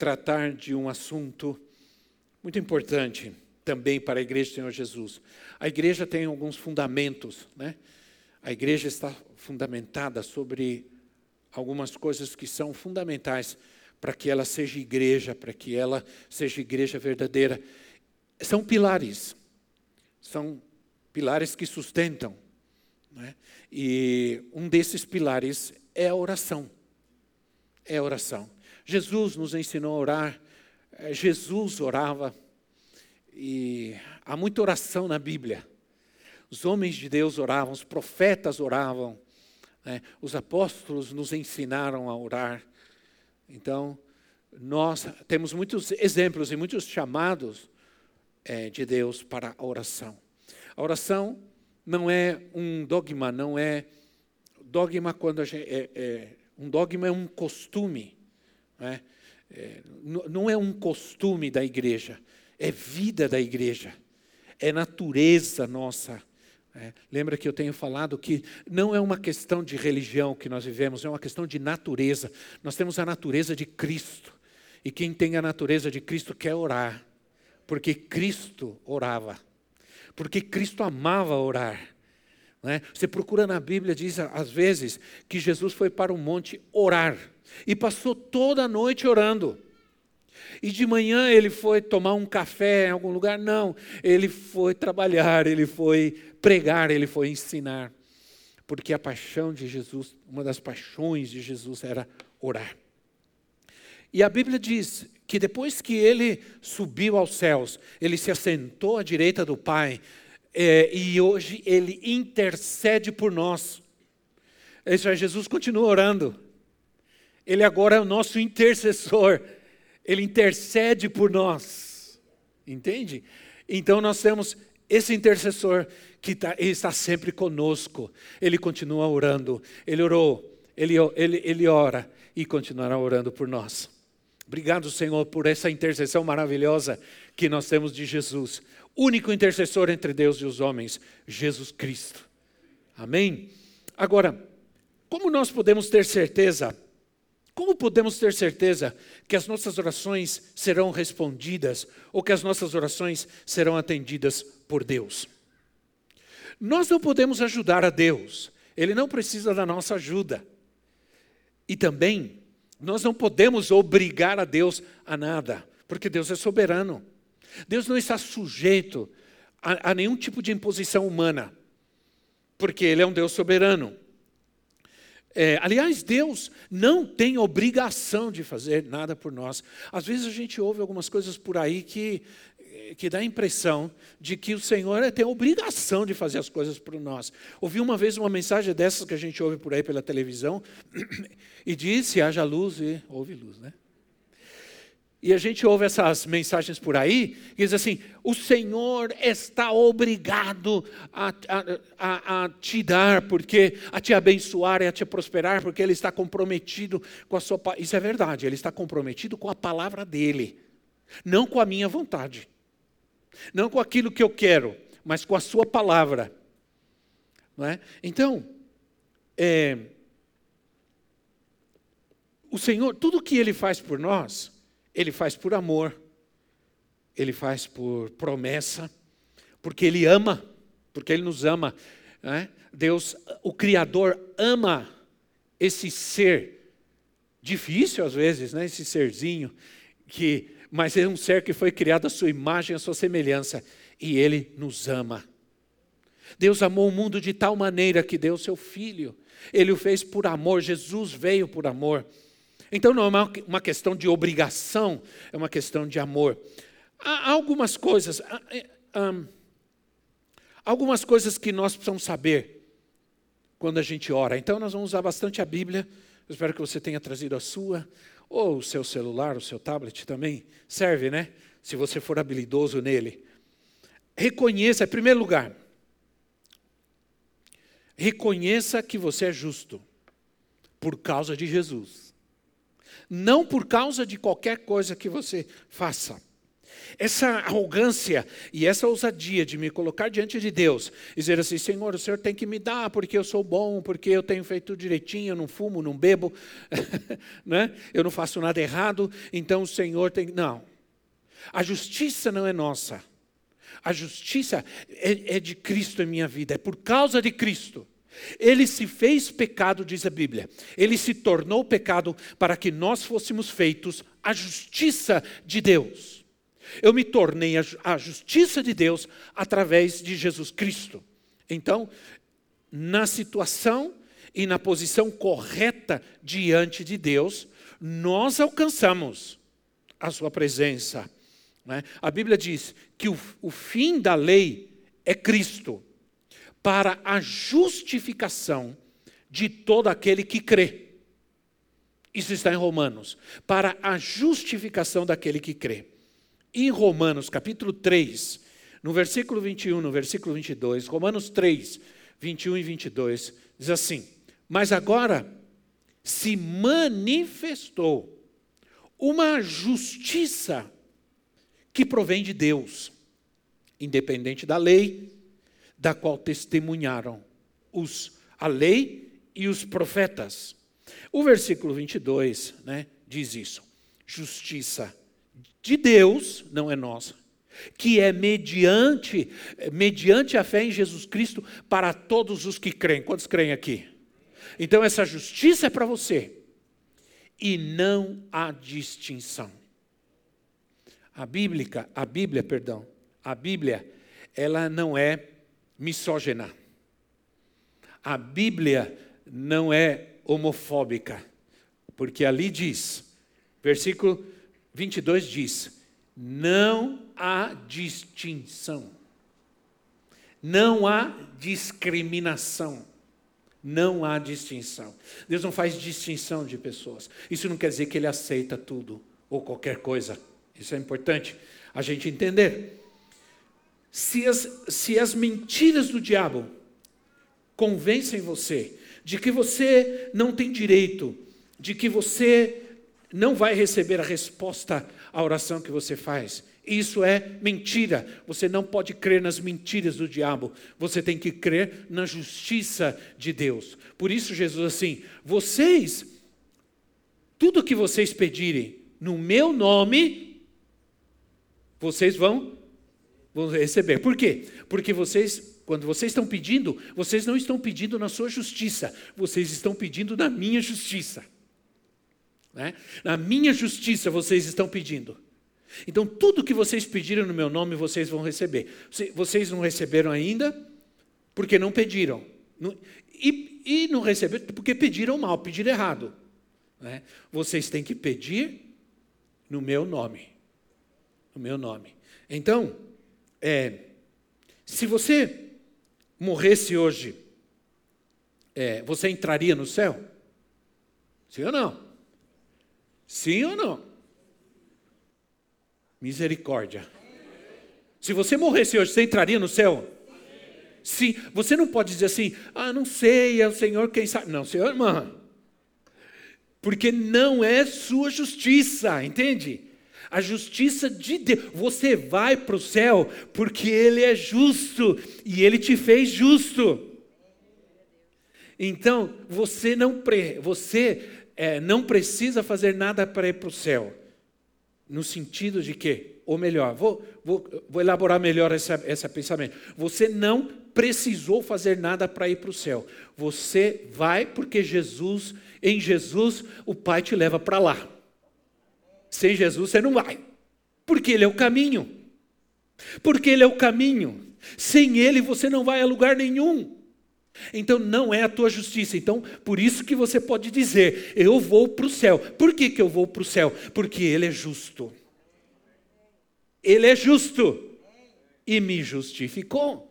tratar de um assunto muito importante também para a igreja do Senhor Jesus. A igreja tem alguns fundamentos, né? A igreja está fundamentada sobre algumas coisas que são fundamentais para que ela seja igreja, para que ela seja igreja verdadeira. São pilares, são pilares que sustentam. Né? E um desses pilares é a oração. É a oração. Jesus nos ensinou a orar, é, Jesus orava, e há muita oração na Bíblia. Os homens de Deus oravam, os profetas oravam, né? os apóstolos nos ensinaram a orar. Então, nós temos muitos exemplos e muitos chamados é, de Deus para a oração. A oração não é um dogma, não é dogma quando a gente, é, é, um dogma é um costume. Não é? É, não é um costume da igreja, é vida da igreja, é natureza nossa. É, lembra que eu tenho falado que não é uma questão de religião que nós vivemos, é uma questão de natureza. Nós temos a natureza de Cristo. E quem tem a natureza de Cristo quer orar, porque Cristo orava, porque Cristo amava orar. É? Você procura na Bíblia, diz às vezes que Jesus foi para o monte orar e passou toda a noite orando. E de manhã ele foi tomar um café em algum lugar? Não, ele foi trabalhar, ele foi pregar, ele foi ensinar. Porque a paixão de Jesus, uma das paixões de Jesus era orar. E a Bíblia diz que depois que ele subiu aos céus, ele se assentou à direita do Pai, é, e hoje ele intercede por nós. É, Jesus continua orando. Ele agora é o nosso intercessor. Ele intercede por nós. Entende? Então nós temos esse intercessor que tá, está sempre conosco. Ele continua orando. Ele orou, ele, ele, ele ora e continuará orando por nós. Obrigado, Senhor, por essa intercessão maravilhosa que nós temos de Jesus, único intercessor entre Deus e os homens, Jesus Cristo. Amém? Agora, como nós podemos ter certeza como podemos ter certeza que as nossas orações serão respondidas ou que as nossas orações serão atendidas por Deus? Nós não podemos ajudar a Deus, Ele não precisa da nossa ajuda. E também, nós não podemos obrigar a Deus a nada, porque Deus é soberano. Deus não está sujeito a, a nenhum tipo de imposição humana, porque Ele é um Deus soberano. É, aliás, Deus não tem obrigação de fazer nada por nós. Às vezes a gente ouve algumas coisas por aí que, que dá a impressão de que o Senhor tem a obrigação de fazer as coisas por nós. Ouvi uma vez uma mensagem dessas que a gente ouve por aí pela televisão e disse: haja luz e houve luz, né? E a gente ouve essas mensagens por aí, que diz assim: o Senhor está obrigado a, a, a, te dar, porque a te abençoar e a te prosperar, porque Ele está comprometido com a sua. Isso é verdade, Ele está comprometido com a palavra dEle, não com a minha vontade, não com aquilo que eu quero, mas com a Sua palavra. Não é? Então, é, o Senhor, tudo que Ele faz por nós, ele faz por amor, ele faz por promessa, porque ele ama, porque ele nos ama. Né? Deus, o Criador, ama esse ser, difícil às vezes, né? esse serzinho, que, mas é um ser que foi criado à sua imagem, à sua semelhança, e ele nos ama. Deus amou o mundo de tal maneira que deu seu filho. Ele o fez por amor, Jesus veio por amor. Então não é uma questão de obrigação, é uma questão de amor. Há algumas coisas, algumas coisas que nós precisamos saber quando a gente ora. Então nós vamos usar bastante a Bíblia. Eu espero que você tenha trazido a sua, ou o seu celular, o seu tablet também serve, né? Se você for habilidoso nele. Reconheça, em primeiro lugar, reconheça que você é justo por causa de Jesus. Não por causa de qualquer coisa que você faça. Essa arrogância e essa ousadia de me colocar diante de Deus, dizer assim: Senhor, o Senhor tem que me dar porque eu sou bom, porque eu tenho feito direitinho, eu não fumo, não bebo, né? eu não faço nada errado, então o Senhor tem. Não. A justiça não é nossa. A justiça é, é de Cristo em minha vida, é por causa de Cristo. Ele se fez pecado, diz a Bíblia. Ele se tornou pecado para que nós fôssemos feitos a justiça de Deus. Eu me tornei a justiça de Deus através de Jesus Cristo. Então, na situação e na posição correta diante de Deus, nós alcançamos a Sua presença. Né? A Bíblia diz que o, o fim da lei é Cristo, para a justificação de todo aquele que crê. Isso está em Romanos. Para a justificação daquele que crê. Em Romanos capítulo 3, no versículo 21, no versículo 22, Romanos 3, 21 e 22, diz assim: Mas agora se manifestou uma justiça que provém de Deus, independente da lei, da qual testemunharam os, a lei e os profetas. O versículo 22 né, diz isso: justiça de Deus, não é nossa, que é mediante, mediante a fé em Jesus Cristo para todos os que creem. Quantos creem aqui? Então essa justiça é para você. E não há distinção. A Bíblia, a Bíblia, perdão, a Bíblia, ela não é misógina. A Bíblia não é homofóbica, porque ali diz, versículo 22 diz: não há distinção, não há discriminação. Não há distinção. Deus não faz distinção de pessoas. Isso não quer dizer que Ele aceita tudo ou qualquer coisa. Isso é importante a gente entender. Se as, se as mentiras do diabo convencem você de que você não tem direito, de que você não vai receber a resposta à oração que você faz. Isso é mentira. Você não pode crer nas mentiras do diabo. Você tem que crer na justiça de Deus. Por isso, Jesus, assim, vocês, tudo que vocês pedirem no meu nome, vocês vão, vão receber. Por quê? Porque vocês, quando vocês estão pedindo, vocês não estão pedindo na sua justiça, vocês estão pedindo na minha justiça. Né? Na minha justiça vocês estão pedindo. Então, tudo que vocês pediram no meu nome, vocês vão receber. Vocês não receberam ainda porque não pediram. E, e não receberam porque pediram mal, pediram errado. Né? Vocês têm que pedir no meu nome. No meu nome. Então, é, se você morresse hoje, é, você entraria no céu? Sim ou não? Sim ou não? Misericórdia. Se você morresse hoje, você entraria no céu? Sim. Você não pode dizer assim, ah, não sei, é o Senhor quem sabe. Não, Senhor, irmã. Porque não é sua justiça, entende? A justiça de Deus. Você vai para o céu porque Ele é justo e Ele te fez justo. Então, você não, pre, você é, não precisa fazer nada para ir para o céu. No sentido de que, ou melhor, vou, vou, vou elaborar melhor esse, esse pensamento. Você não precisou fazer nada para ir para o céu. Você vai porque Jesus, em Jesus, o Pai te leva para lá. Sem Jesus você não vai. Porque Ele é o caminho. Porque Ele é o caminho. Sem Ele você não vai a lugar nenhum. Então não é a tua justiça. Então, por isso que você pode dizer: Eu vou para o céu. Por que, que eu vou para o céu? Porque Ele é justo. Ele é justo. E me justificou.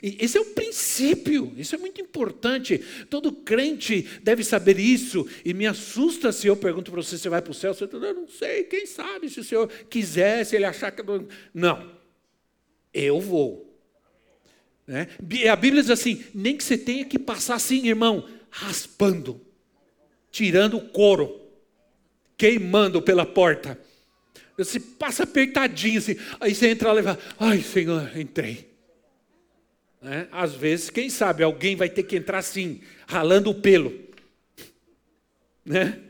Esse é o princípio, isso é muito importante. Todo crente deve saber isso. E me assusta se eu pergunto para você: você vai para o céu? Você fala, eu não sei, quem sabe, se o senhor quiser, se ele achar que. Não, eu vou. Né? A Bíblia diz assim: nem que você tenha que passar assim, irmão, raspando, tirando o couro, queimando pela porta. Você passa apertadinho assim, aí você entra lá e fala: ai, Senhor, entrei. Né? Às vezes, quem sabe, alguém vai ter que entrar assim, ralando o pelo. Né?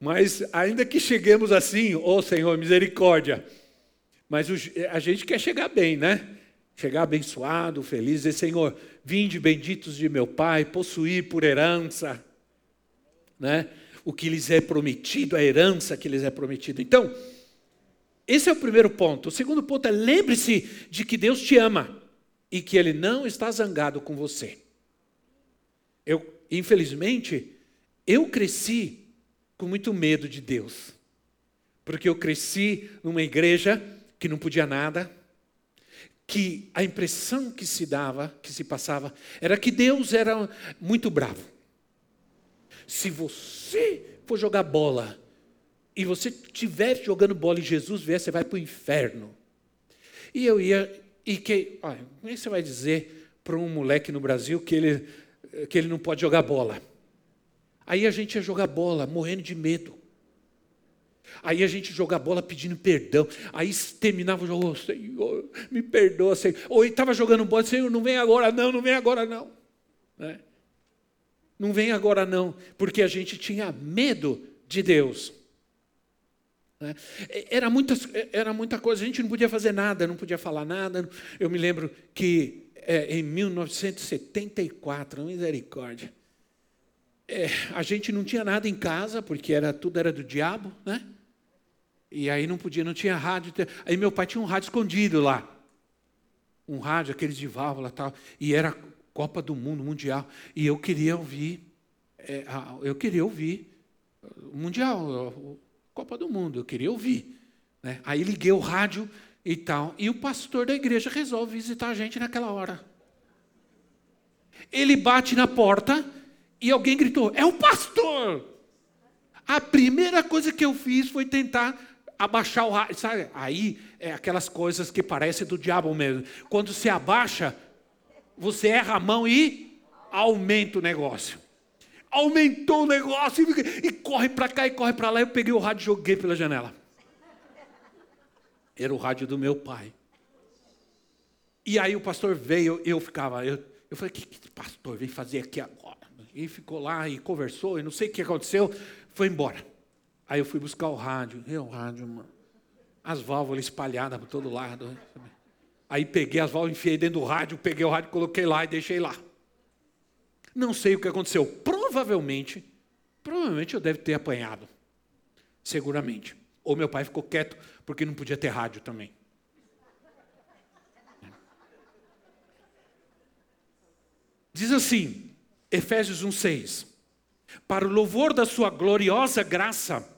Mas ainda que cheguemos assim, ô oh, Senhor, misericórdia. Mas a gente quer chegar bem, né? Chegar abençoado, feliz, dizer, Senhor, vinde benditos de meu Pai, possuir por herança, né? O que lhes é prometido, a herança que lhes é prometido. Então, esse é o primeiro ponto. O segundo ponto é lembre-se de que Deus te ama e que ele não está zangado com você. Eu, infelizmente, eu cresci com muito medo de Deus. Porque eu cresci numa igreja que não podia nada, que a impressão que se dava, que se passava, era que Deus era muito bravo. Se você for jogar bola e você estiver jogando bola e Jesus vier, você vai para o inferno. E eu ia e que, olha, como é que você vai dizer para um moleque no Brasil que ele, que ele não pode jogar bola? Aí a gente ia jogar bola, morrendo de medo. Aí a gente jogar bola pedindo perdão. Aí terminava o jogo, oh, Senhor, me perdoa, Senhor. Ou estava jogando bola, Senhor, não vem agora não, não vem agora não. Né? Não vem agora não, porque a gente tinha medo de Deus. Né? Era, muita, era muita coisa, a gente não podia fazer nada, não podia falar nada. Eu me lembro que é, em 1974, misericórdia, é, a gente não tinha nada em casa, porque era tudo era do diabo, né? E aí não podia, não tinha rádio. Aí meu pai tinha um rádio escondido lá. Um rádio, aqueles de válvula tal. E era Copa do Mundo, Mundial. E eu queria ouvir, é, eu queria ouvir o Mundial, Copa do Mundo, eu queria ouvir. Né? Aí liguei o rádio e tal, e o pastor da igreja resolve visitar a gente naquela hora. Ele bate na porta e alguém gritou: É o pastor! A primeira coisa que eu fiz foi tentar abaixar o rádio. Sabe? Aí é aquelas coisas que parecem do diabo mesmo. Quando se abaixa, você erra a mão e aumenta o negócio aumentou o negócio e, e corre para cá e corre para lá. Eu peguei o rádio e joguei pela janela. Era o rádio do meu pai. E aí o pastor veio, eu ficava, eu, eu falei, o que, que pastor veio fazer aqui agora? E ficou lá e conversou, e não sei o que aconteceu, foi embora. Aí eu fui buscar o rádio, e o rádio, mano, as válvulas espalhadas por todo lado. Aí peguei as válvulas, enfiei dentro do rádio, peguei o rádio, coloquei lá e deixei lá. Não sei o que aconteceu. Provavelmente, provavelmente eu deve ter apanhado. Seguramente. Ou meu pai ficou quieto porque não podia ter rádio também. Diz assim, Efésios 1:6. Para o louvor da sua gloriosa graça,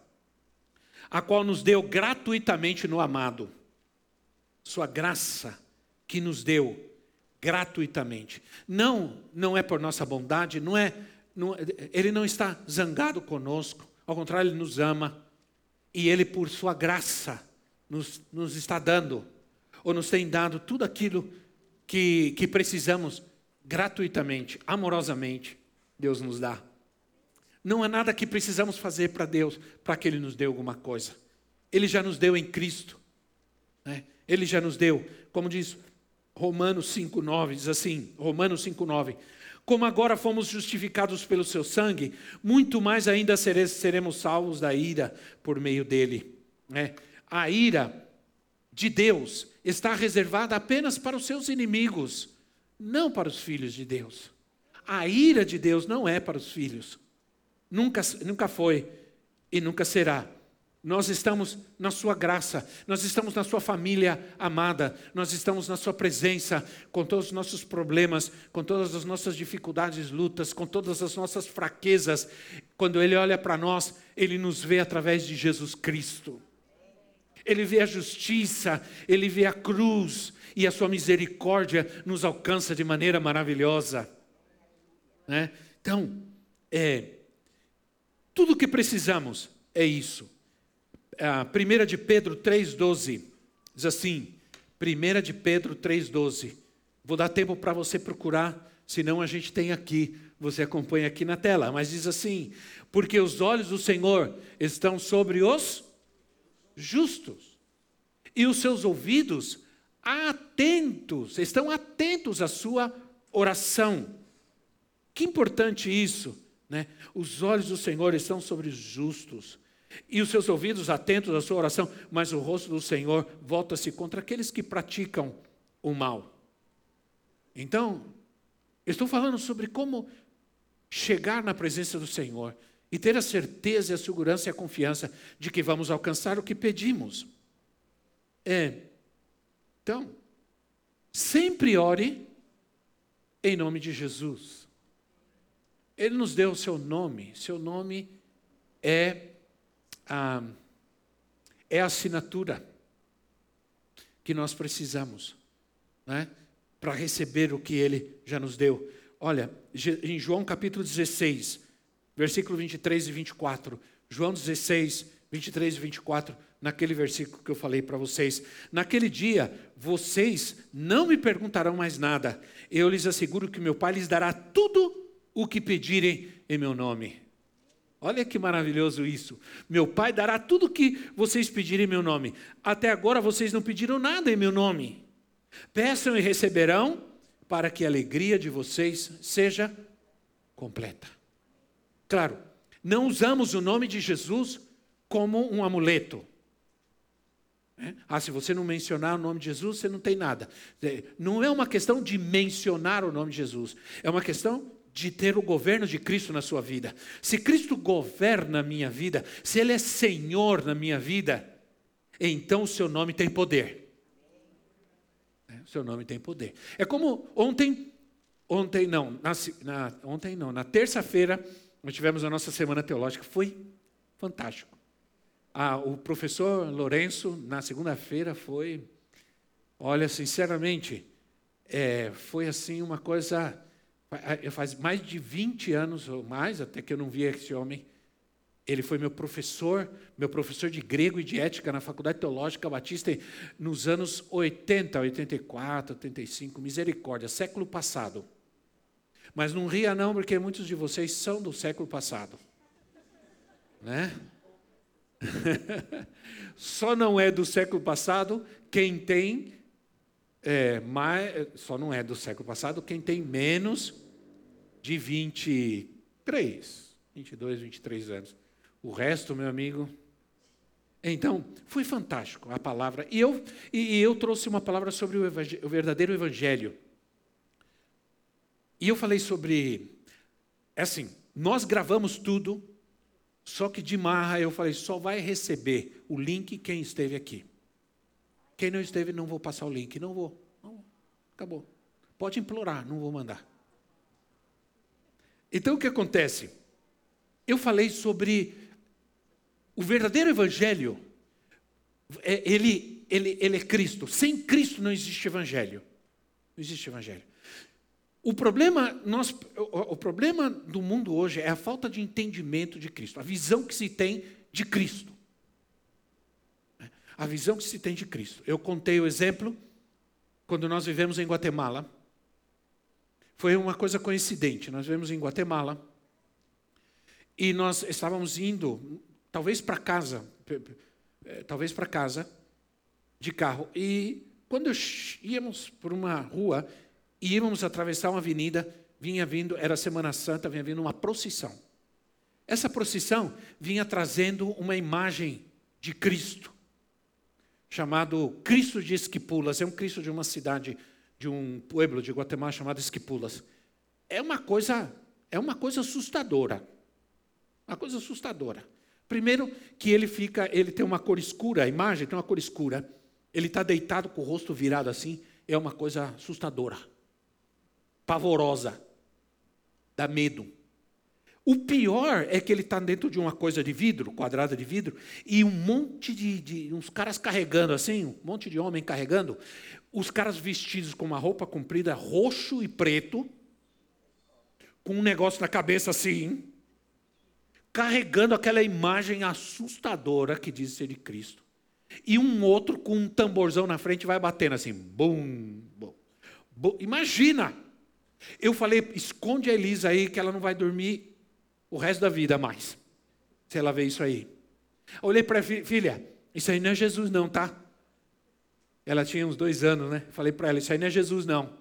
a qual nos deu gratuitamente no amado. Sua graça que nos deu gratuitamente. Não, não é por nossa bondade, não é, não, ele não está zangado conosco, ao contrário, ele nos ama e ele por sua graça nos, nos está dando ou nos tem dado tudo aquilo que, que precisamos gratuitamente, amorosamente, Deus nos dá. Não há nada que precisamos fazer para Deus para que Ele nos dê alguma coisa. Ele já nos deu em Cristo. Né? Ele já nos deu, como diz Romanos 5,9 diz assim: Romanos 5,9. Como agora fomos justificados pelo seu sangue, muito mais ainda seremos salvos da ira por meio dele. É, a ira de Deus está reservada apenas para os seus inimigos, não para os filhos de Deus. A ira de Deus não é para os filhos. Nunca, nunca foi e nunca será. Nós estamos na Sua graça, nós estamos na Sua família amada, nós estamos na Sua presença, com todos os nossos problemas, com todas as nossas dificuldades, lutas, com todas as nossas fraquezas. Quando Ele olha para nós, Ele nos vê através de Jesus Cristo. ele vê a justiça, ele vê a cruz e a sua misericórdia nos alcança de maneira maravilhosa. Né? Então, é, tudo o que precisamos é isso. A 1 de Pedro 3,12 diz assim: 1 de Pedro 3,12. Vou dar tempo para você procurar, senão a gente tem aqui, você acompanha aqui na tela, mas diz assim: Porque os olhos do Senhor estão sobre os justos, e os seus ouvidos atentos, estão atentos à sua oração. Que importante isso, né? Os olhos do Senhor estão sobre os justos, e os seus ouvidos atentos à sua oração, mas o rosto do Senhor volta-se contra aqueles que praticam o mal. Então, estou falando sobre como chegar na presença do Senhor e ter a certeza, a segurança e a confiança de que vamos alcançar o que pedimos. É. Então, sempre ore em nome de Jesus. Ele nos deu o seu nome, seu nome é a, é a assinatura que nós precisamos, né? Para receber o que ele já nos deu. Olha, em João capítulo 16, versículo 23 e 24. João 16, 23 e 24, naquele versículo que eu falei para vocês. Naquele dia, vocês não me perguntarão mais nada. Eu lhes asseguro que meu Pai lhes dará tudo o que pedirem em meu nome. Olha que maravilhoso isso. Meu Pai dará tudo o que vocês pedirem em meu nome. Até agora vocês não pediram nada em meu nome. Peçam e receberão, para que a alegria de vocês seja completa. Claro, não usamos o nome de Jesus como um amuleto. É? Ah, se você não mencionar o nome de Jesus, você não tem nada. É, não é uma questão de mencionar o nome de Jesus, é uma questão de ter o governo de Cristo na sua vida. Se Cristo governa a minha vida, se Ele é Senhor na minha vida, então o seu nome tem poder. É, o seu nome tem poder. É como ontem, ontem não, na, na ontem não, na terça-feira nós tivemos a nossa semana teológica, foi fantástico. Ah, o professor Lourenço, na segunda-feira, foi, olha, sinceramente, é, foi assim uma coisa. Faz mais de 20 anos ou mais, até que eu não via esse homem. Ele foi meu professor, meu professor de grego e de ética na Faculdade Teológica Batista nos anos 80, 84, 85, misericórdia, século passado. Mas não ria não, porque muitos de vocês são do século passado. Né? só não é do século passado quem tem é, mais, só não é do século passado quem tem menos de 23, 22, 23 anos. O resto, meu amigo. Então, foi fantástico a palavra. E eu, e eu trouxe uma palavra sobre o, o verdadeiro evangelho. E eu falei sobre. É assim, nós gravamos tudo, só que de marra eu falei, só vai receber o link quem esteve aqui. Quem não esteve, não vou passar o link. Não vou. Não, acabou. Pode implorar, não vou mandar. Então o que acontece? Eu falei sobre o verdadeiro evangelho. É, ele, ele, ele é Cristo. Sem Cristo não existe evangelho. Não existe evangelho. O problema, nós, o, o problema do mundo hoje é a falta de entendimento de Cristo, a visão que se tem de Cristo. A visão que se tem de Cristo. Eu contei o exemplo quando nós vivemos em Guatemala. Foi uma coisa coincidente. Nós vivemos em Guatemala e nós estávamos indo, talvez para casa, eh, talvez para casa, de carro. E quando íamos por uma rua, e íamos atravessar uma avenida, vinha vindo, era Semana Santa, vinha vindo uma procissão. Essa procissão vinha trazendo uma imagem de Cristo, chamado Cristo de Esquipulas. É um Cristo de uma cidade, de um pueblo de Guatemala chamado Esquipulas. É uma coisa, é uma coisa assustadora. Uma coisa assustadora. Primeiro que ele fica, ele tem uma cor escura, a imagem tem uma cor escura. Ele está deitado com o rosto virado assim, é uma coisa assustadora pavorosa, dá medo. O pior é que ele está dentro de uma coisa de vidro, quadrada de vidro, e um monte de, de, uns caras carregando assim, um monte de homem carregando, os caras vestidos com uma roupa comprida roxo e preto, com um negócio na cabeça assim, carregando aquela imagem assustadora que diz ser de Cristo. E um outro com um tamborzão na frente vai batendo assim, bum, bum, bum. Imagina! Eu falei, esconde a Elisa aí que ela não vai dormir o resto da vida mais. Se ela vê isso aí. Olhei para a filha, isso aí não é Jesus não, tá? Ela tinha uns dois anos, né? Falei para ela, isso aí não é Jesus não.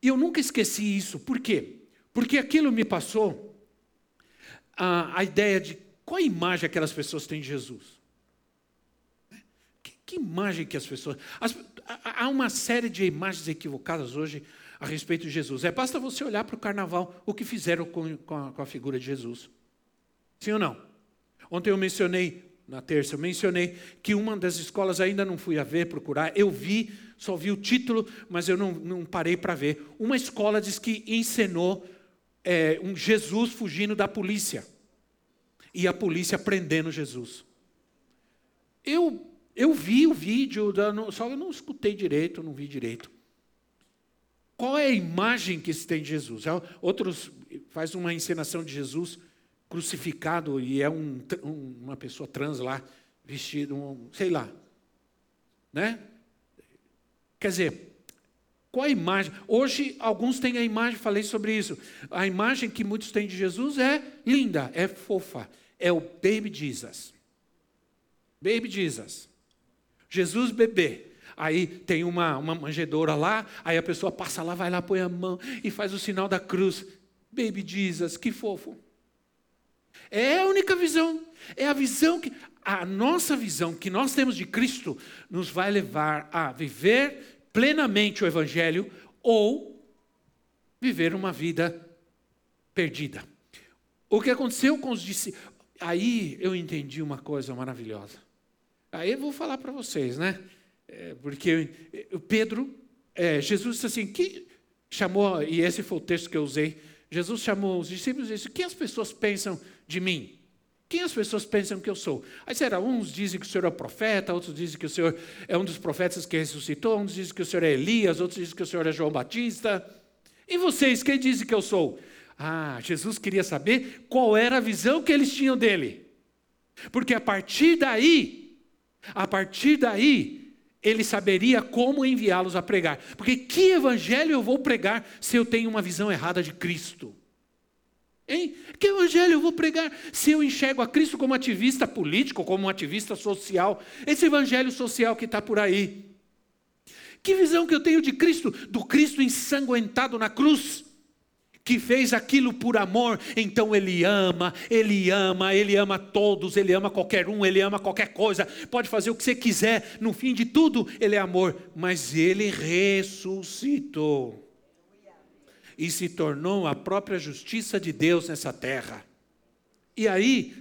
E eu nunca esqueci isso. Por quê? Porque aquilo me passou a, a ideia de qual a imagem aquelas pessoas têm de Jesus. Que, que imagem que as pessoas. As, há uma série de imagens equivocadas hoje a respeito de Jesus. É basta você olhar para o carnaval, o que fizeram com, com, a, com a figura de Jesus. Sim ou não? Ontem eu mencionei, na terça, eu mencionei que uma das escolas ainda não fui a ver, procurar. Eu vi, só vi o título, mas eu não, não parei para ver. Uma escola diz que encenou é, um Jesus fugindo da polícia. E a polícia prendendo Jesus. Eu, eu vi o vídeo, só eu não escutei direito, não vi direito. Qual é a imagem que se tem de Jesus? É, outros faz uma encenação de Jesus crucificado e é um, um, uma pessoa trans lá, vestido, um, sei lá. Né? Quer dizer, qual a imagem? Hoje, alguns têm a imagem, falei sobre isso. A imagem que muitos têm de Jesus é linda, é fofa. É o Baby Jesus. Baby Jesus. Jesus bebê. Aí tem uma, uma manjedoura lá, aí a pessoa passa lá, vai lá, põe a mão e faz o sinal da cruz. Baby Jesus, que fofo. É a única visão. É a visão que. A nossa visão que nós temos de Cristo nos vai levar a viver plenamente o Evangelho ou viver uma vida perdida. O que aconteceu com os discípulos. Aí eu entendi uma coisa maravilhosa. Aí eu vou falar para vocês, né? É, porque o Pedro, é, Jesus disse assim: que chamou, e esse foi o texto que eu usei. Jesus chamou os discípulos e disse: O que as pessoas pensam de mim? Quem as pessoas pensam que eu sou? Aí será, uns dizem que o Senhor é profeta, outros dizem que o Senhor é um dos profetas que ressuscitou, uns dizem que o Senhor é Elias, outros dizem que o Senhor é João Batista. E vocês, quem dizem que eu sou? Ah, Jesus queria saber qual era a visão que eles tinham dele. Porque a partir daí, a partir daí, ele saberia como enviá-los a pregar. Porque que evangelho eu vou pregar se eu tenho uma visão errada de Cristo? Hein? Que evangelho eu vou pregar se eu enxergo a Cristo como ativista político, como um ativista social? Esse evangelho social que está por aí. Que visão que eu tenho de Cristo? Do Cristo ensanguentado na cruz, que fez aquilo por amor, então Ele ama, Ele ama, Ele ama todos, Ele ama qualquer um, Ele ama qualquer coisa, pode fazer o que você quiser, no fim de tudo, Ele é amor, mas Ele ressuscitou e se tornou a própria justiça de Deus nessa terra. E aí,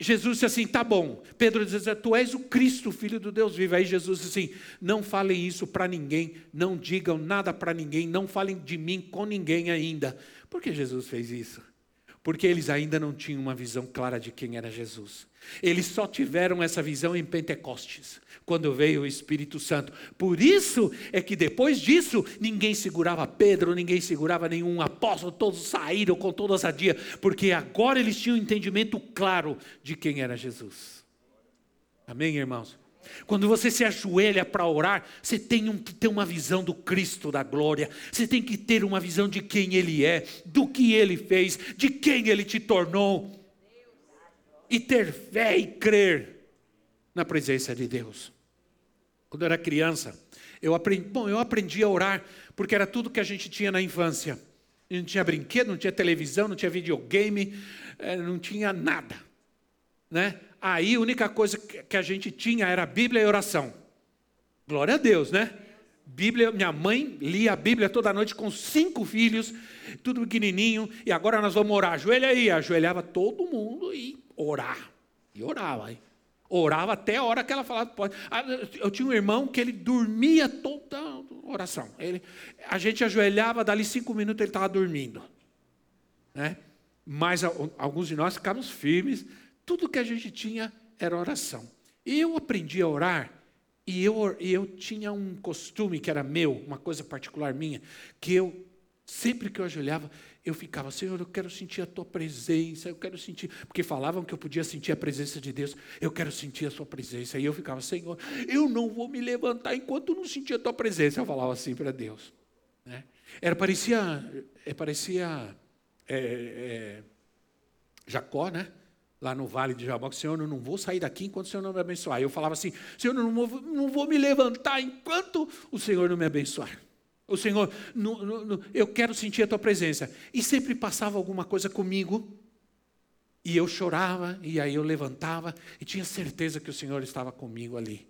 Jesus disse assim: tá bom. Pedro diz: Tu és o Cristo, filho do Deus vivo. Aí Jesus disse assim: Não falem isso para ninguém, não digam nada para ninguém, não falem de mim com ninguém ainda. Por que Jesus fez isso? Porque eles ainda não tinham uma visão clara de quem era Jesus. Eles só tiveram essa visão em Pentecostes, quando veio o Espírito Santo. Por isso é que depois disso, ninguém segurava Pedro, ninguém segurava nenhum apóstolo, todos saíram com toda ousadia, porque agora eles tinham um entendimento claro de quem era Jesus. Amém, irmãos? Quando você se ajoelha para orar, você tem que ter uma visão do Cristo da glória, você tem que ter uma visão de quem Ele é, do que Ele fez, de quem Ele te tornou, e ter fé e crer na presença de Deus. Quando eu era criança, eu aprendi, bom, eu aprendi a orar, porque era tudo que a gente tinha na infância. Não tinha brinquedo, não tinha televisão, não tinha videogame, eh, não tinha nada. Né? Aí a única coisa que a gente tinha era Bíblia e oração. Glória a Deus, né? Bíblia, minha mãe lia a Bíblia toda noite com cinco filhos, tudo pequenininho, e agora nós vamos orar. Ajoelha aí, ajoelhava todo mundo e orar. E orava, hein? Orava até a hora que ela falava. Pode. Ah, eu tinha um irmão que ele dormia toda oração. Ele, a gente ajoelhava, dali cinco minutos ele estava dormindo. Né? mas alguns de nós ficamos firmes. Tudo que a gente tinha era oração. E eu aprendi a orar, e eu, eu tinha um costume que era meu, uma coisa particular minha, que eu, sempre que eu ajoelhava, eu ficava, Senhor, eu quero sentir a tua presença, eu quero sentir, porque falavam que eu podia sentir a presença de Deus, eu quero sentir a sua presença. E eu ficava, Senhor, eu não vou me levantar enquanto não sentir a tua presença. Eu falava assim para Deus. Né? Era, parecia, é, parecia é, é, Jacó, né? Lá no vale de Jaboque, Senhor, eu não vou sair daqui enquanto o Senhor não me abençoar. Eu falava assim, Senhor, eu não vou, não vou me levantar enquanto o Senhor não me abençoar. O Senhor, no, no, eu quero sentir a tua presença. E sempre passava alguma coisa comigo, e eu chorava, e aí eu levantava, e tinha certeza que o Senhor estava comigo ali,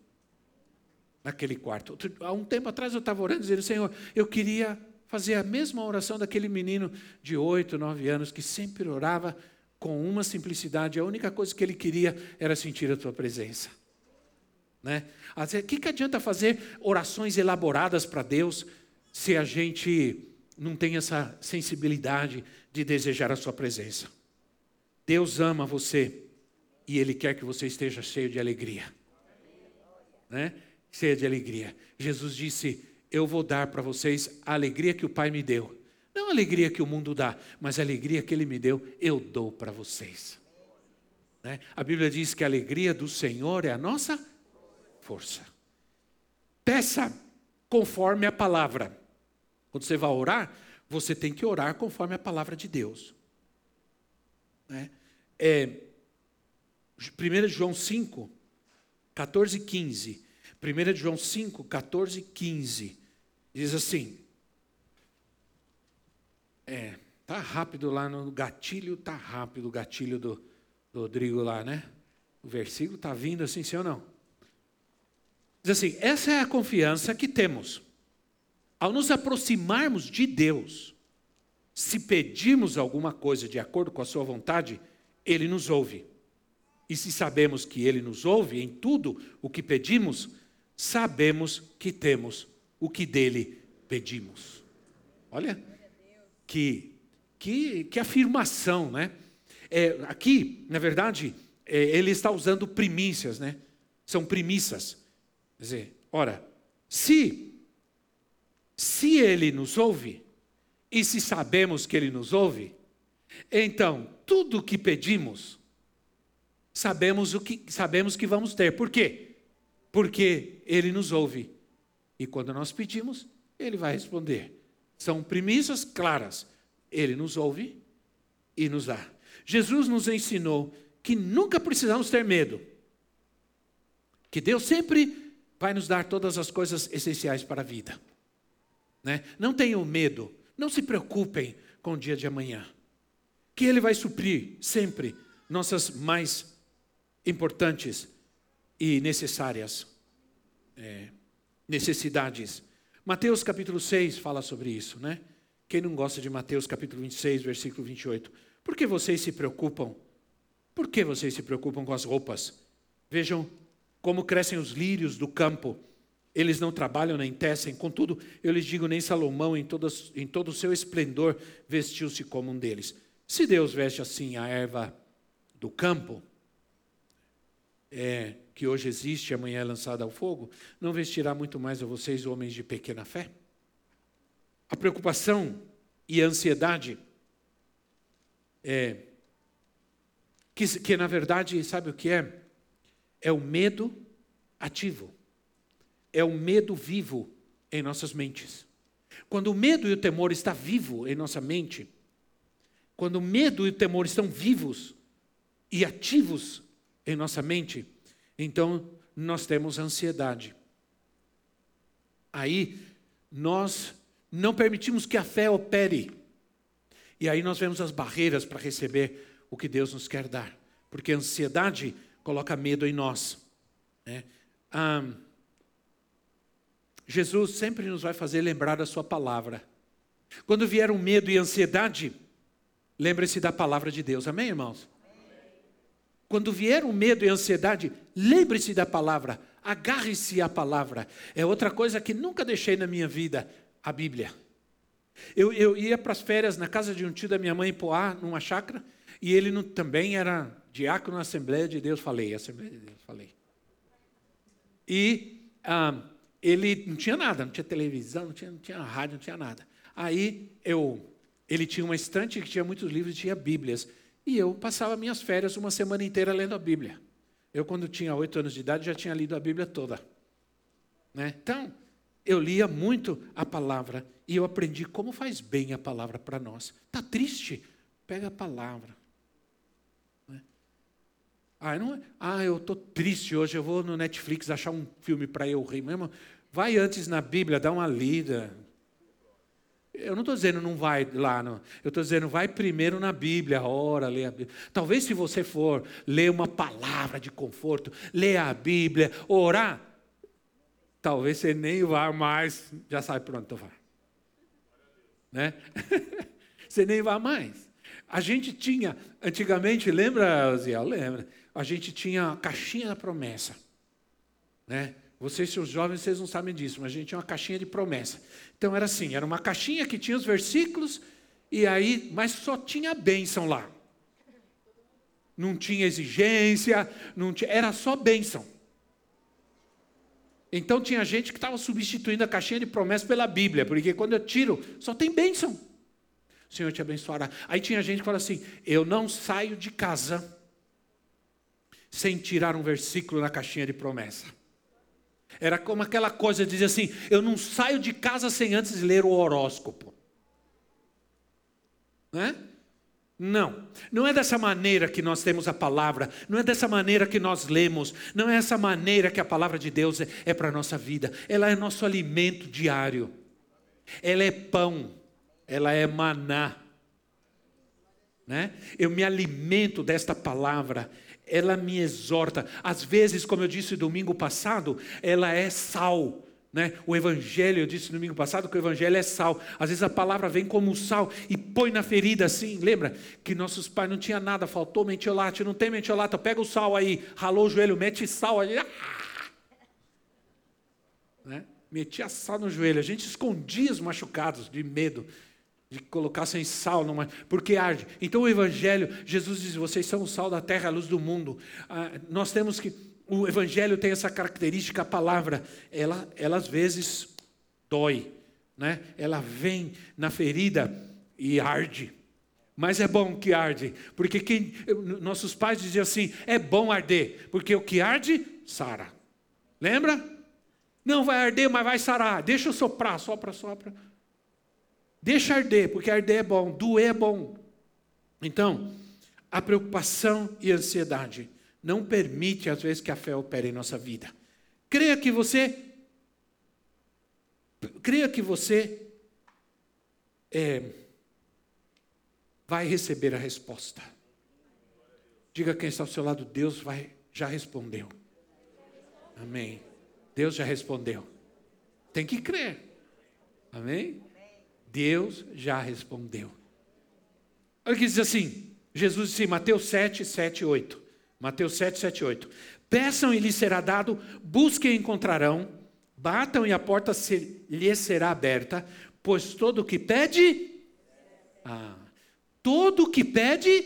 naquele quarto. Há um tempo atrás eu estava orando, dizendo: Senhor, eu queria fazer a mesma oração daquele menino de oito, nove anos, que sempre orava com uma simplicidade, a única coisa que ele queria era sentir a tua presença. Né? O que, que adianta fazer orações elaboradas para Deus se a gente não tem essa sensibilidade de desejar a sua presença. Deus ama você e Ele quer que você esteja cheio de alegria. Né? Cheio de alegria. Jesus disse: Eu vou dar para vocês a alegria que o Pai me deu. A alegria que o mundo dá, mas a alegria que Ele me deu, eu dou para vocês. Né? A Bíblia diz que a alegria do Senhor é a nossa força. Peça conforme a palavra. Quando você vai orar, você tem que orar conforme a palavra de Deus. Né? É, 1 João 5, 14 e 15. 1 João 5, 14 e 15. Diz assim. É, tá rápido lá no gatilho, tá rápido o gatilho do, do Rodrigo lá, né? O versículo está vindo assim, sim ou não? Diz assim: essa é a confiança que temos ao nos aproximarmos de Deus, se pedirmos alguma coisa de acordo com a Sua vontade, Ele nos ouve. E se sabemos que Ele nos ouve em tudo o que pedimos, sabemos que temos o que dele pedimos. Olha, que, que, que afirmação, né? É, aqui, na verdade, é, ele está usando primícias, né? São primícias. Quer dizer, ora, se se Ele nos ouve, e se sabemos que Ele nos ouve, então tudo o que pedimos, sabemos o que sabemos que vamos ter. Por quê? Porque Ele nos ouve. E quando nós pedimos, Ele vai responder. São premissas claras. Ele nos ouve e nos dá. Jesus nos ensinou que nunca precisamos ter medo. Que Deus sempre vai nos dar todas as coisas essenciais para a vida. Né? Não tenham medo, não se preocupem com o dia de amanhã, que Ele vai suprir sempre nossas mais importantes e necessárias é, necessidades. Mateus capítulo 6 fala sobre isso, né? Quem não gosta de Mateus capítulo 26, versículo 28? Por que vocês se preocupam? Por que vocês se preocupam com as roupas? Vejam como crescem os lírios do campo. Eles não trabalham nem tecem, contudo, eu lhes digo, nem Salomão, em, em todo o seu esplendor, vestiu-se como um deles. Se Deus veste assim a erva do campo, é, que hoje existe e amanhã é lançada ao fogo, não vestirá muito mais a vocês, homens de pequena fé? A preocupação e a ansiedade, é, que, que na verdade, sabe o que é? É o medo ativo é o medo vivo em nossas mentes. Quando o medo e o temor está vivo em nossa mente, quando o medo e o temor estão vivos e ativos em nossa mente, então nós temos ansiedade. Aí nós não permitimos que a fé opere. E aí nós vemos as barreiras para receber o que Deus nos quer dar. Porque a ansiedade coloca medo em nós. Né? Ah, Jesus sempre nos vai fazer lembrar da Sua palavra. Quando vier um medo e ansiedade, lembre-se da palavra de Deus. Amém, irmãos? Quando vier um medo e ansiedade, lembre-se da palavra, agarre-se à palavra. É outra coisa que nunca deixei na minha vida, a Bíblia. Eu, eu ia para as férias na casa de um tio da minha mãe em Poá, numa chácara, e ele não, também era diácono na Assembleia de Deus, falei, Assembleia de Deus, falei. E ah, ele não tinha nada, não tinha televisão, não tinha, não tinha rádio, não tinha nada. Aí eu, ele tinha uma estante que tinha muitos livros, tinha Bíblias. E eu passava minhas férias uma semana inteira lendo a Bíblia. Eu, quando tinha oito anos de idade, já tinha lido a Bíblia toda. Né? Então, eu lia muito a palavra e eu aprendi como faz bem a palavra para nós. Está triste? Pega a palavra. Né? Ah, não é? ah, eu estou triste hoje, eu vou no Netflix achar um filme para eu rir. Mesmo, vai antes na Bíblia, dá uma lida. Eu não estou dizendo não vai lá, não. eu estou dizendo vai primeiro na Bíblia, ora, lê a Bíblia. Talvez se você for ler uma palavra de conforto, ler a Bíblia, orar, talvez você nem vá mais, já sabe para onde vai. Né? você nem vá mais. A gente tinha, antigamente, lembra, Ziel? Lembra? A gente tinha a caixinha da promessa. Né? Vocês, seus jovens, vocês não sabem disso, mas a gente tinha uma caixinha de promessa. Então era assim, era uma caixinha que tinha os versículos, e aí, mas só tinha bênção lá. Não tinha exigência, não tinha, era só bênção. Então tinha gente que estava substituindo a caixinha de promessa pela Bíblia, porque quando eu tiro, só tem bênção. O Senhor te abençoará. Aí tinha gente que fala assim: eu não saio de casa sem tirar um versículo na caixinha de promessa. Era como aquela coisa de dizer assim: eu não saio de casa sem antes ler o horóscopo. Não é? Não, não é dessa maneira que nós temos a palavra, não é dessa maneira que nós lemos, não é essa maneira que a palavra de Deus é, é para a nossa vida. Ela é nosso alimento diário, ela é pão, ela é maná. Né? Eu me alimento desta palavra, ela me exorta. Às vezes, como eu disse domingo passado, ela é sal né? O Evangelho, eu disse domingo passado que o Evangelho é sal. Às vezes a palavra vem como sal e põe na ferida assim. Lembra que nossos pais não tinha nada, faltou mentiolate, não tem mentiolate, pega o sal aí, ralou o joelho, mete sal aí. Ah! Né? Metia sal no joelho. A gente escondia os machucados de medo de colocar sem sal, numa, porque arde. Então o Evangelho, Jesus diz: vocês são o sal da terra, a luz do mundo. Ah, nós temos que o Evangelho tem essa característica, a palavra, ela, ela às vezes dói, né? ela vem na ferida e arde. Mas é bom que arde, porque quem, nossos pais diziam assim: é bom arder, porque o que arde, sara. Lembra? Não vai arder, mas vai sarar. Deixa eu soprar, sopra, sopra. Deixa arder, porque arder é bom, doer é bom. Então, a preocupação e a ansiedade não permite, às vezes, que a fé opere em nossa vida. Creia que você. Creia que você é, vai receber a resposta. Diga quem está ao seu lado, Deus vai, já respondeu. Amém. Deus já respondeu. Tem que crer. Amém? Deus já respondeu. Olha que diz assim: Jesus disse em Mateus 7, 7, 8. Mateus 7, 7, 8. Peçam e lhes será dado, busquem e encontrarão, batam e a porta se, lhes será aberta, pois todo o que pede, ah, todo o que pede,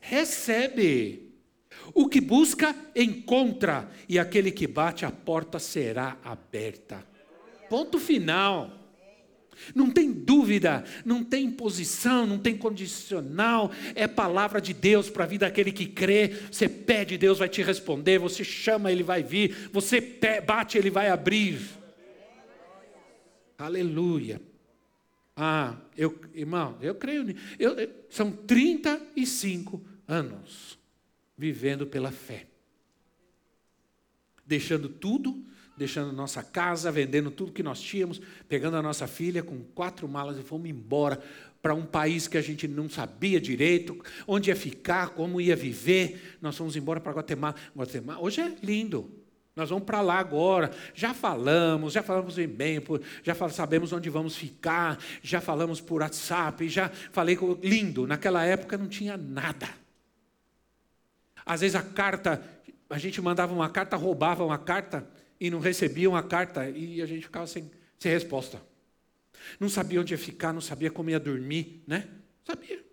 recebe. O que busca, encontra, e aquele que bate, a porta será aberta. Ponto final. Não tem dúvida, não tem imposição, não tem condicional, é palavra de Deus para a vida daquele que crê. Você pede, Deus vai te responder, você chama, ele vai vir, você bate, ele vai abrir. Aleluia. Ah, eu, irmão, eu creio. Eu, eu, são 35 anos vivendo pela fé, deixando tudo deixando nossa casa, vendendo tudo que nós tínhamos, pegando a nossa filha com quatro malas e fomos embora para um país que a gente não sabia direito onde ia ficar, como ia viver. Nós fomos embora para Guatemala. Guatemala. Hoje é lindo. Nós vamos para lá agora. Já falamos, já falamos em bem, já sabemos onde vamos ficar, já falamos por WhatsApp, já falei com lindo. Naquela época não tinha nada. Às vezes a carta, a gente mandava uma carta, roubava uma carta, e não recebiam a carta e a gente ficava sem, sem resposta. Não sabia onde ia ficar, não sabia como ia dormir, né? Sabia.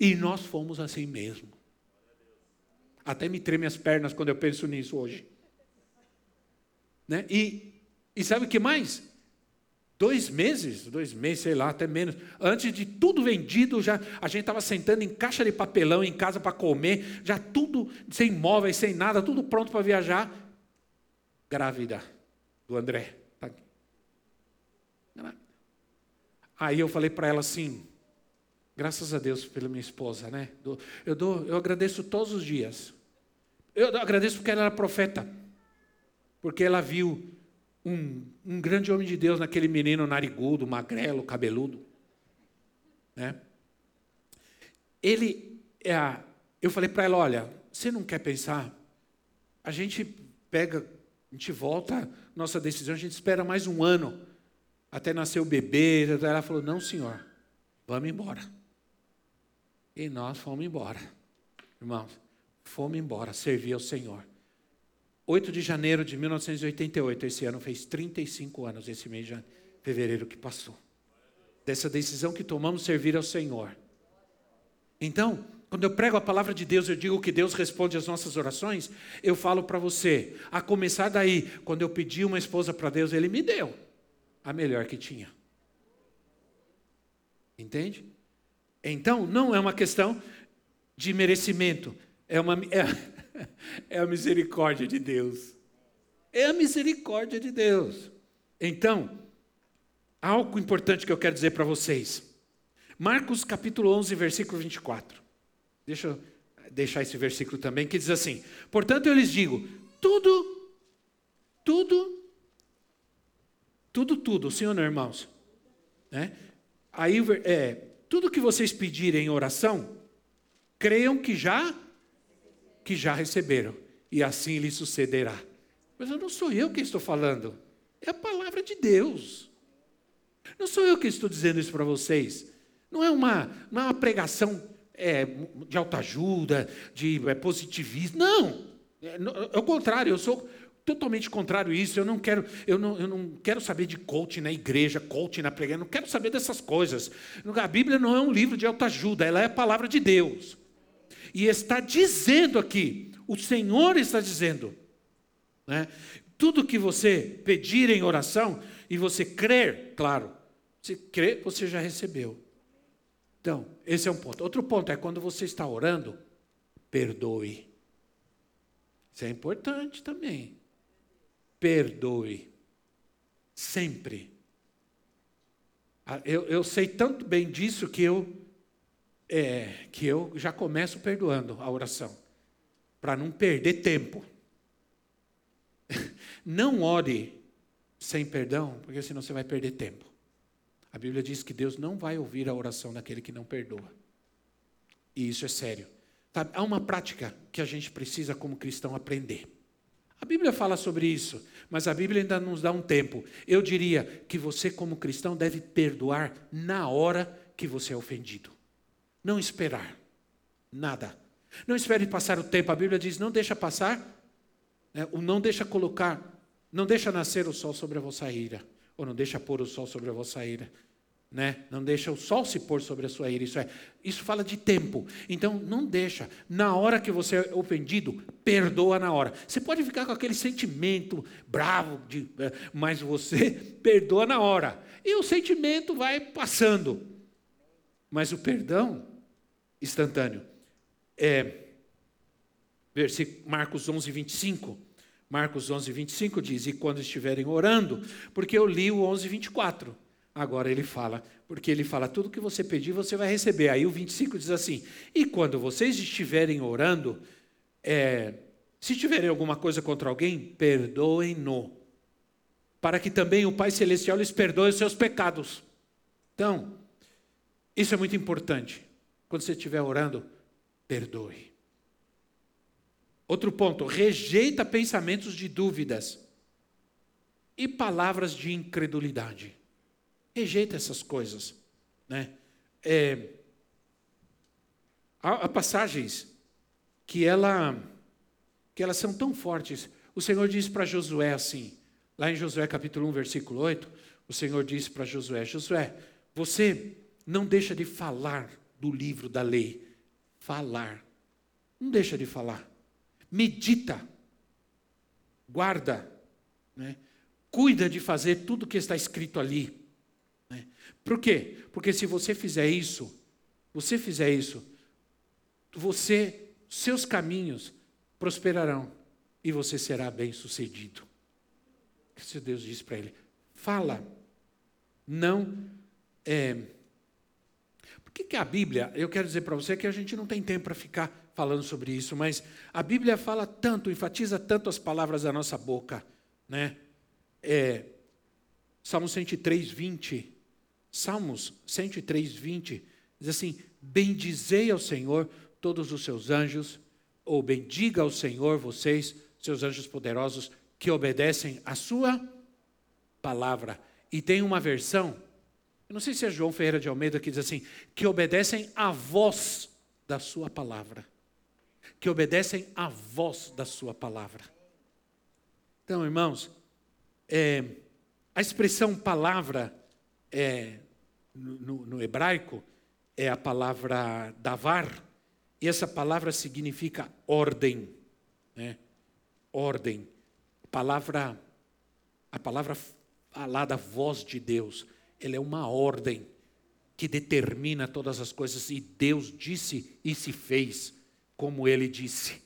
E nós fomos assim mesmo. Até me treme as pernas quando eu penso nisso hoje. Né? E, e sabe o que mais? Dois meses, dois meses, sei lá, até menos. Antes de tudo vendido, já a gente estava sentando em caixa de papelão em casa para comer, já tudo sem móveis, sem nada, tudo pronto para viajar. Grávida do André. Tá Aí eu falei para ela assim, graças a Deus pela minha esposa, né? Eu, dou, eu agradeço todos os dias. Eu agradeço porque ela era profeta. Porque ela viu um, um grande homem de Deus naquele menino narigudo, magrelo, cabeludo. Né? Ele, é, eu falei para ela: olha, você não quer pensar? A gente pega, a gente volta, nossa decisão, a gente espera mais um ano até nascer o bebê. Ela falou: não, senhor, vamos embora. E nós fomos embora, irmãos, fomos embora, servir ao Senhor. 8 de janeiro de 1988, esse ano fez 35 anos, esse mês de fevereiro que passou. Dessa decisão que tomamos servir ao Senhor. Então, quando eu prego a palavra de Deus, eu digo que Deus responde às nossas orações, eu falo para você, a começar daí, quando eu pedi uma esposa para Deus, Ele me deu a melhor que tinha. Entende? Então, não é uma questão de merecimento, é uma. É, é a misericórdia de Deus. É a misericórdia de Deus. Então, algo importante que eu quero dizer para vocês. Marcos capítulo 11, versículo 24. Deixa eu deixar esse versículo também, que diz assim: Portanto, eu lhes digo: tudo, tudo, tudo, tudo, sim ou não, irmãos? Né? Aí, é, tudo que vocês pedirem em oração, creiam que já que já receberam, e assim lhe sucederá. Mas não sou eu que estou falando, é a palavra de Deus. Não sou eu que estou dizendo isso para vocês. Não é uma, não é uma pregação é, de autoajuda, de é, positivismo. Não. É, é o contrário, eu sou totalmente contrário a isso. Eu não quero, eu não, eu não quero saber de coaching na igreja, coaching na pregação, não quero saber dessas coisas. A Bíblia não é um livro de autoajuda, ela é a palavra de Deus. E está dizendo aqui, o Senhor está dizendo, né? Tudo que você pedir em oração e você crer, claro, se crer, você já recebeu. Então, esse é um ponto. Outro ponto é quando você está orando, perdoe. Isso é importante também. Perdoe. Sempre. Ah, eu, eu sei tanto bem disso que eu é que eu já começo perdoando a oração, para não perder tempo. Não ore sem perdão, porque senão você vai perder tempo. A Bíblia diz que Deus não vai ouvir a oração daquele que não perdoa. E isso é sério. Sabe, há uma prática que a gente precisa, como cristão, aprender. A Bíblia fala sobre isso, mas a Bíblia ainda nos dá um tempo. Eu diria que você, como cristão, deve perdoar na hora que você é ofendido. Não esperar nada. Não espere passar o tempo. A Bíblia diz: não deixa passar, né? não deixa colocar, não deixa nascer o sol sobre a vossa ira, ou não deixa pôr o sol sobre a vossa ira. Né? Não deixa o sol se pôr sobre a sua ira. Isso é, isso fala de tempo. Então não deixa. Na hora que você é ofendido, perdoa na hora. Você pode ficar com aquele sentimento bravo, de, eh, mas você perdoa na hora. E o sentimento vai passando. Mas o perdão instantâneo. É, Marcos 11, 25. Marcos 11, 25 diz: E quando estiverem orando, porque eu li o 11, 24. Agora ele fala, porque ele fala: tudo que você pedir, você vai receber. Aí o 25 diz assim: E quando vocês estiverem orando, é, se tiverem alguma coisa contra alguém, perdoem-no, para que também o Pai Celestial lhes perdoe os seus pecados. Então, isso é muito importante. Quando você estiver orando, perdoe. Outro ponto, rejeita pensamentos de dúvidas e palavras de incredulidade. Rejeita essas coisas. Né? É, há, há passagens que, ela, que elas são tão fortes. O Senhor diz para Josué assim: Lá em Josué capítulo 1, versículo 8, o Senhor disse para Josué: Josué, você não deixa de falar do livro da lei. Falar. Não deixa de falar. Medita. Guarda. Né? Cuida de fazer tudo que está escrito ali. Né? Por quê? Porque se você fizer isso, você fizer isso, você, seus caminhos prosperarão e você será bem sucedido. Que Deus diz para ele: fala, não é, por que, que a Bíblia, eu quero dizer para você que a gente não tem tempo para ficar falando sobre isso, mas a Bíblia fala tanto, enfatiza tanto as palavras da nossa boca, né? É, Salmo 103, 20, Salmos 103, 20, diz assim: Bendizei ao Senhor todos os seus anjos, ou bendiga ao Senhor vocês, seus anjos poderosos, que obedecem à sua palavra. E tem uma versão eu não sei se é João Ferreira de Almeida que diz assim: que obedecem à voz da Sua palavra. Que obedecem à voz da Sua palavra. Então, irmãos, é, a expressão palavra é, no, no, hebraico é a palavra davar, e essa palavra significa ordem. Né? Ordem. Palavra, a palavra falada, voz de Deus ele é uma ordem que determina todas as coisas e Deus disse e se fez como ele disse.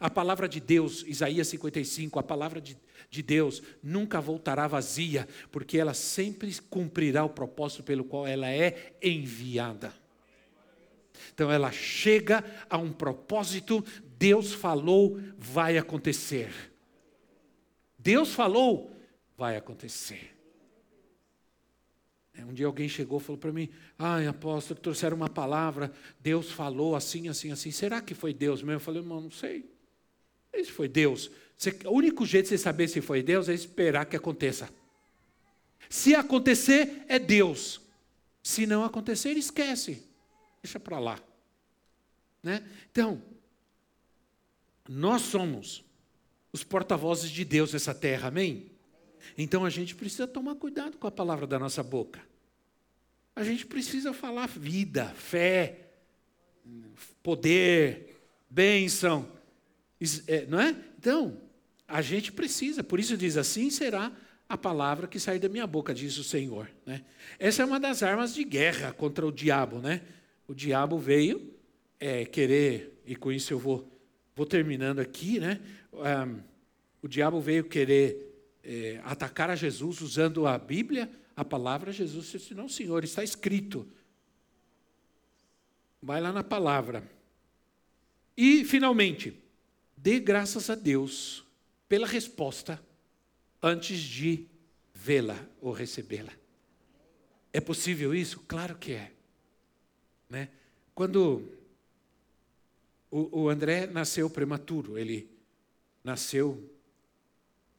A palavra de Deus, Isaías 55, a palavra de, de Deus nunca voltará vazia, porque ela sempre cumprirá o propósito pelo qual ela é enviada. Então ela chega a um propósito, Deus falou, vai acontecer. Deus falou, vai acontecer. É, um dia alguém chegou e falou para mim: Ai, apóstolo, trouxeram uma palavra, Deus falou assim, assim, assim. Será que foi Deus mesmo? Eu falei, irmão, não sei. Se foi Deus. O único jeito de você saber se foi Deus é esperar que aconteça. Se acontecer, é Deus. Se não acontecer, esquece. Deixa para lá. Né? Então, nós somos os porta-vozes de Deus nessa terra, amém? Então a gente precisa tomar cuidado com a palavra da nossa boca. A gente precisa falar vida, fé, poder, bênção, é, não é? Então, a gente precisa, por isso diz assim será a palavra que sair da minha boca, diz o Senhor. Né? Essa é uma das armas de guerra contra o diabo. Né? O diabo veio é, querer, e com isso eu vou, vou terminando aqui, né? Um, o diabo veio querer é, atacar a Jesus usando a Bíblia, a palavra, Jesus disse: Não, Senhor, está escrito. Vai lá na palavra. E, finalmente, dê graças a Deus pela resposta antes de vê-la ou recebê-la. É possível isso? Claro que é. Né? Quando o, o André nasceu prematuro, ele nasceu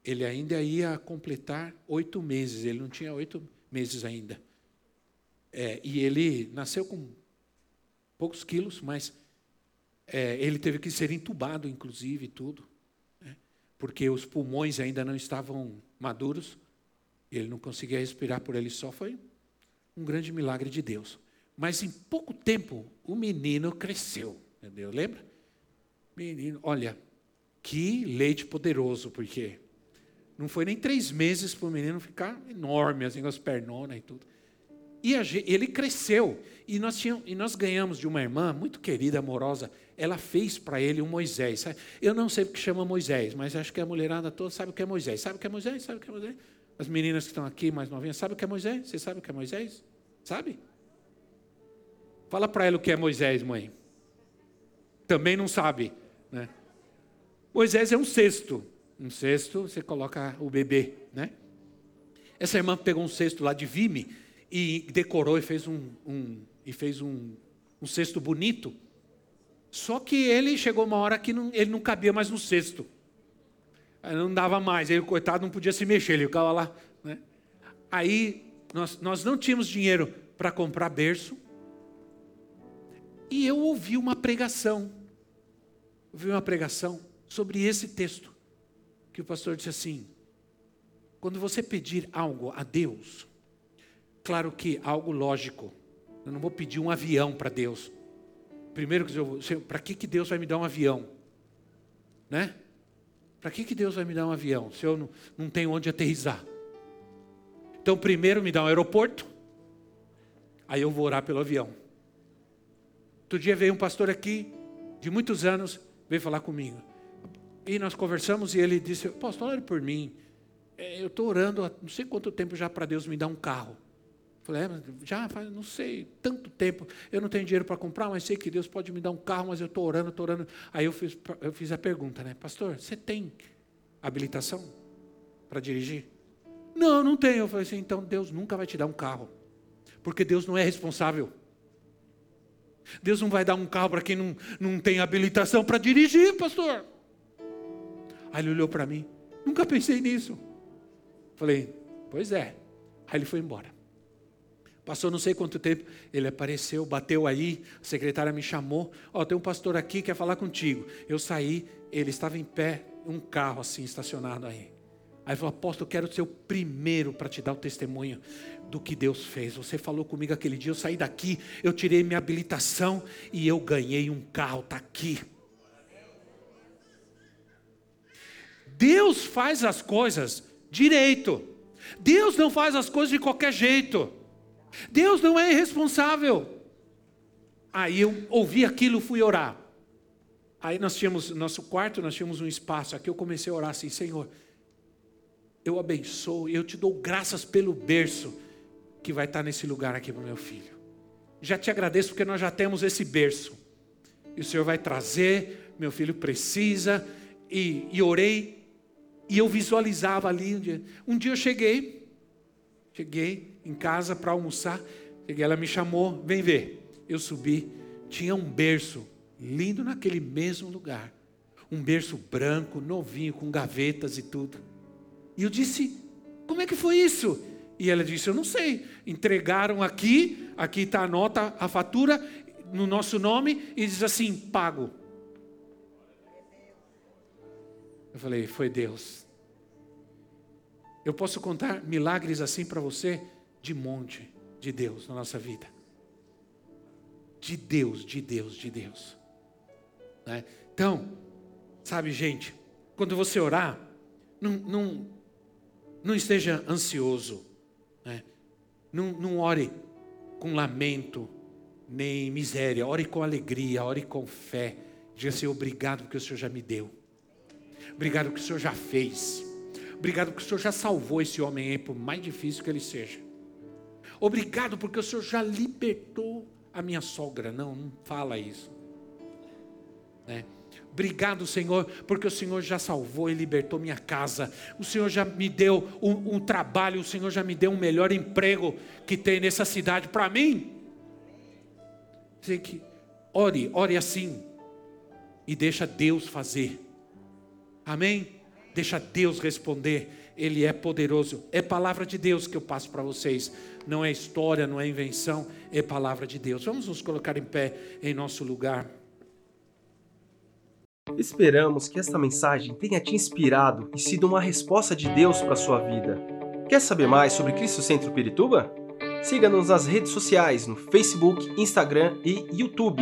ele ainda ia completar oito meses, ele não tinha oito meses ainda. É, e ele nasceu com poucos quilos, mas é, ele teve que ser entubado, inclusive, tudo, né? porque os pulmões ainda não estavam maduros, ele não conseguia respirar por ele só, foi um grande milagre de Deus. Mas em pouco tempo, o menino cresceu, entendeu? Lembra? Menino, olha, que leite poderoso, porque não foi nem três meses para o menino ficar enorme, assim, com as pernonas e tudo. E a, ele cresceu. E nós, tínhamos, e nós ganhamos de uma irmã muito querida, amorosa. Ela fez para ele um Moisés. Sabe? Eu não sei porque chama Moisés, mas acho que a mulherada toda sabe o que é Moisés. Sabe o que é Moisés? Sabe o que é Moisés? As meninas que estão aqui mais novinhas, sabe o que é Moisés? Você sabe o que é Moisés? Sabe? Fala para ela o que é Moisés, mãe. Também não sabe. Né? Moisés é um cesto um cesto, você coloca o bebê, né? Essa irmã pegou um cesto lá de vime e decorou e fez um, um e fez um, um cesto bonito. Só que ele chegou uma hora que não, ele não cabia mais no cesto. Não dava mais, ele, coitado, não podia se mexer, ele ficava lá. Né? Aí nós, nós não tínhamos dinheiro para comprar berço. E eu ouvi uma pregação. Ouvi uma pregação sobre esse texto que o pastor disse assim: Quando você pedir algo a Deus, claro que algo lógico. Eu não vou pedir um avião para Deus. Primeiro, para que, que Deus vai me dar um avião? Né? Para que, que Deus vai me dar um avião se eu não, não tenho onde aterrizar? Então, primeiro me dá um aeroporto, aí eu vou orar pelo avião. Outro dia veio um pastor aqui, de muitos anos, veio falar comigo. E nós conversamos e ele disse: Pastor, ore por mim. É, eu estou orando há não sei quanto tempo já para Deus me dar um carro. Falei, é, já faz, não sei, tanto tempo. Eu não tenho dinheiro para comprar, mas sei que Deus pode me dar um carro, mas eu estou orando, estou orando. Aí eu fiz, eu fiz a pergunta, né? Pastor, você tem habilitação para dirigir? Não, não tenho. Eu falei assim, então Deus nunca vai te dar um carro. Porque Deus não é responsável. Deus não vai dar um carro para quem não, não tem habilitação para dirigir, pastor. Aí ele olhou para mim, nunca pensei nisso. Falei, pois é. Aí ele foi embora. Passou não sei quanto tempo, ele apareceu, bateu aí, a secretária me chamou. Ó, oh, tem um pastor aqui que quer falar contigo. Eu saí, ele estava em pé, um carro assim estacionado aí. Aí ele falou, apóstolo, eu quero ser o primeiro para te dar o testemunho do que Deus fez. Você falou comigo aquele dia, eu saí daqui, eu tirei minha habilitação e eu ganhei um carro, está aqui. Deus faz as coisas direito. Deus não faz as coisas de qualquer jeito. Deus não é irresponsável. Aí eu ouvi aquilo, fui orar. Aí nós tínhamos, nosso quarto, nós tínhamos um espaço aqui, eu comecei a orar assim, Senhor, eu abençoo, eu te dou graças pelo berço que vai estar nesse lugar aqui para o meu filho. Já te agradeço porque nós já temos esse berço. E o Senhor vai trazer, meu filho precisa, e, e orei, e eu visualizava ali. Um dia, um dia eu cheguei, cheguei em casa para almoçar, cheguei, ela me chamou, vem ver. Eu subi, tinha um berço lindo naquele mesmo lugar. Um berço branco, novinho, com gavetas e tudo. E eu disse: Como é que foi isso? E ela disse: Eu não sei. Entregaram aqui, aqui está a nota, a fatura, no nosso nome, e diz assim: pago. Eu falei: Foi Deus. Eu posso contar milagres assim para você, de monte de Deus na nossa vida. De Deus, de Deus, de Deus. Né? Então, sabe, gente, quando você orar, não, não, não esteja ansioso né? Não, não ore com lamento, nem miséria. Ore com alegria, ore com fé. Diga assim: obrigado porque o Senhor já me deu. Obrigado porque o Senhor já fez. Obrigado porque o Senhor já salvou esse homem aí, por mais difícil que ele seja. Obrigado porque o Senhor já libertou a minha sogra. Não, não fala isso. Né? Obrigado, Senhor, porque o Senhor já salvou e libertou minha casa. O Senhor já me deu um, um trabalho, o Senhor já me deu um melhor emprego que tem nessa cidade para mim. Sei que ore, ore assim e deixa Deus fazer. Amém? Deixa Deus responder. Ele é poderoso. É palavra de Deus que eu passo para vocês. Não é história, não é invenção, é palavra de Deus. Vamos nos colocar em pé em nosso lugar. Esperamos que esta mensagem tenha te inspirado e sido uma resposta de Deus para a sua vida. Quer saber mais sobre Cristo Centro Pirituba? Siga-nos nas redes sociais no Facebook, Instagram e YouTube,